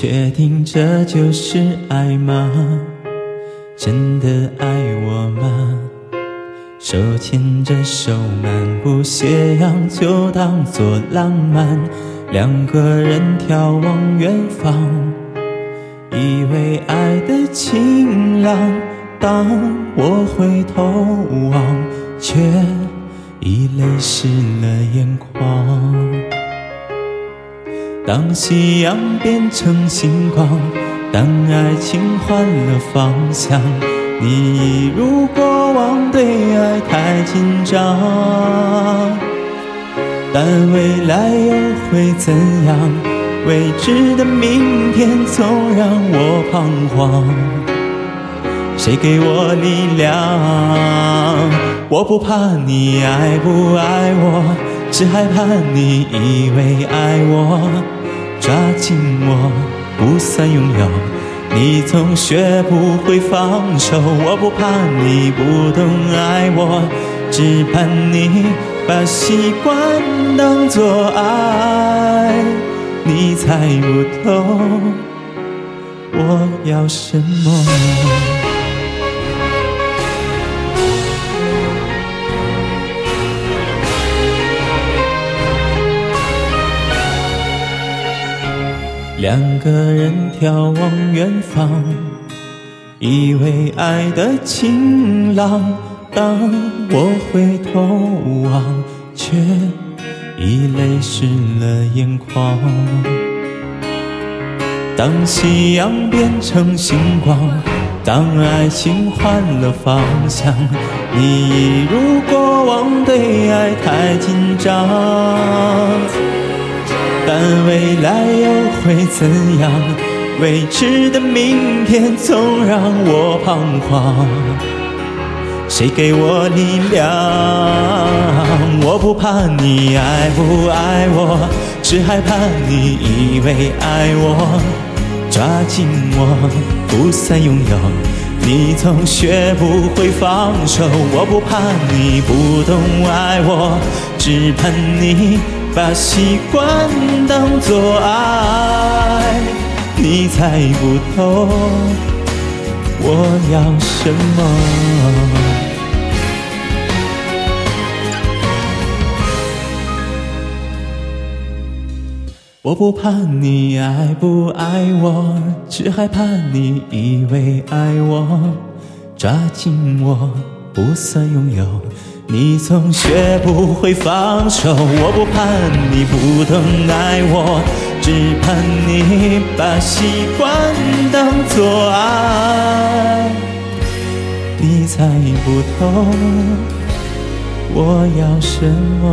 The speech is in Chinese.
确定这就是爱吗？真的爱我吗？手牵着手漫步斜阳，就当作浪漫。两个人眺望远方，以为爱的晴朗。当我回头望，却已泪湿了眼眶。当夕阳变成星光，当爱情换了方向，你一如过往对爱太紧张。但未来又会怎样？未知的明天总让我彷徨。谁给我力量？我不怕你爱不爱我，只害怕你以为爱我，抓紧我不算拥有，你总学不会放手。我不怕你不懂爱我，只怕你。把习惯当作爱，你猜不透我要什么。两个人眺望远方，以为爱的晴朗。当我回头望，却已泪湿了眼眶。当夕阳变成星光，当爱情换了方向，你一如过往对爱太紧张。但未来又会怎样？未知的明天总让我彷徨。谁给我力量？我不怕你爱不爱我，只害怕你以为爱我，抓紧我不算拥有，你总学不会放手。我不怕你不懂爱我，只怕你把习惯当作爱，你猜不透我要什么。我不怕你爱不爱我，只害怕你以为爱我，抓紧我不算拥有，你总学不会放手。我不盼你不懂爱我，只盼你把习惯当作爱，你猜不透我要什么。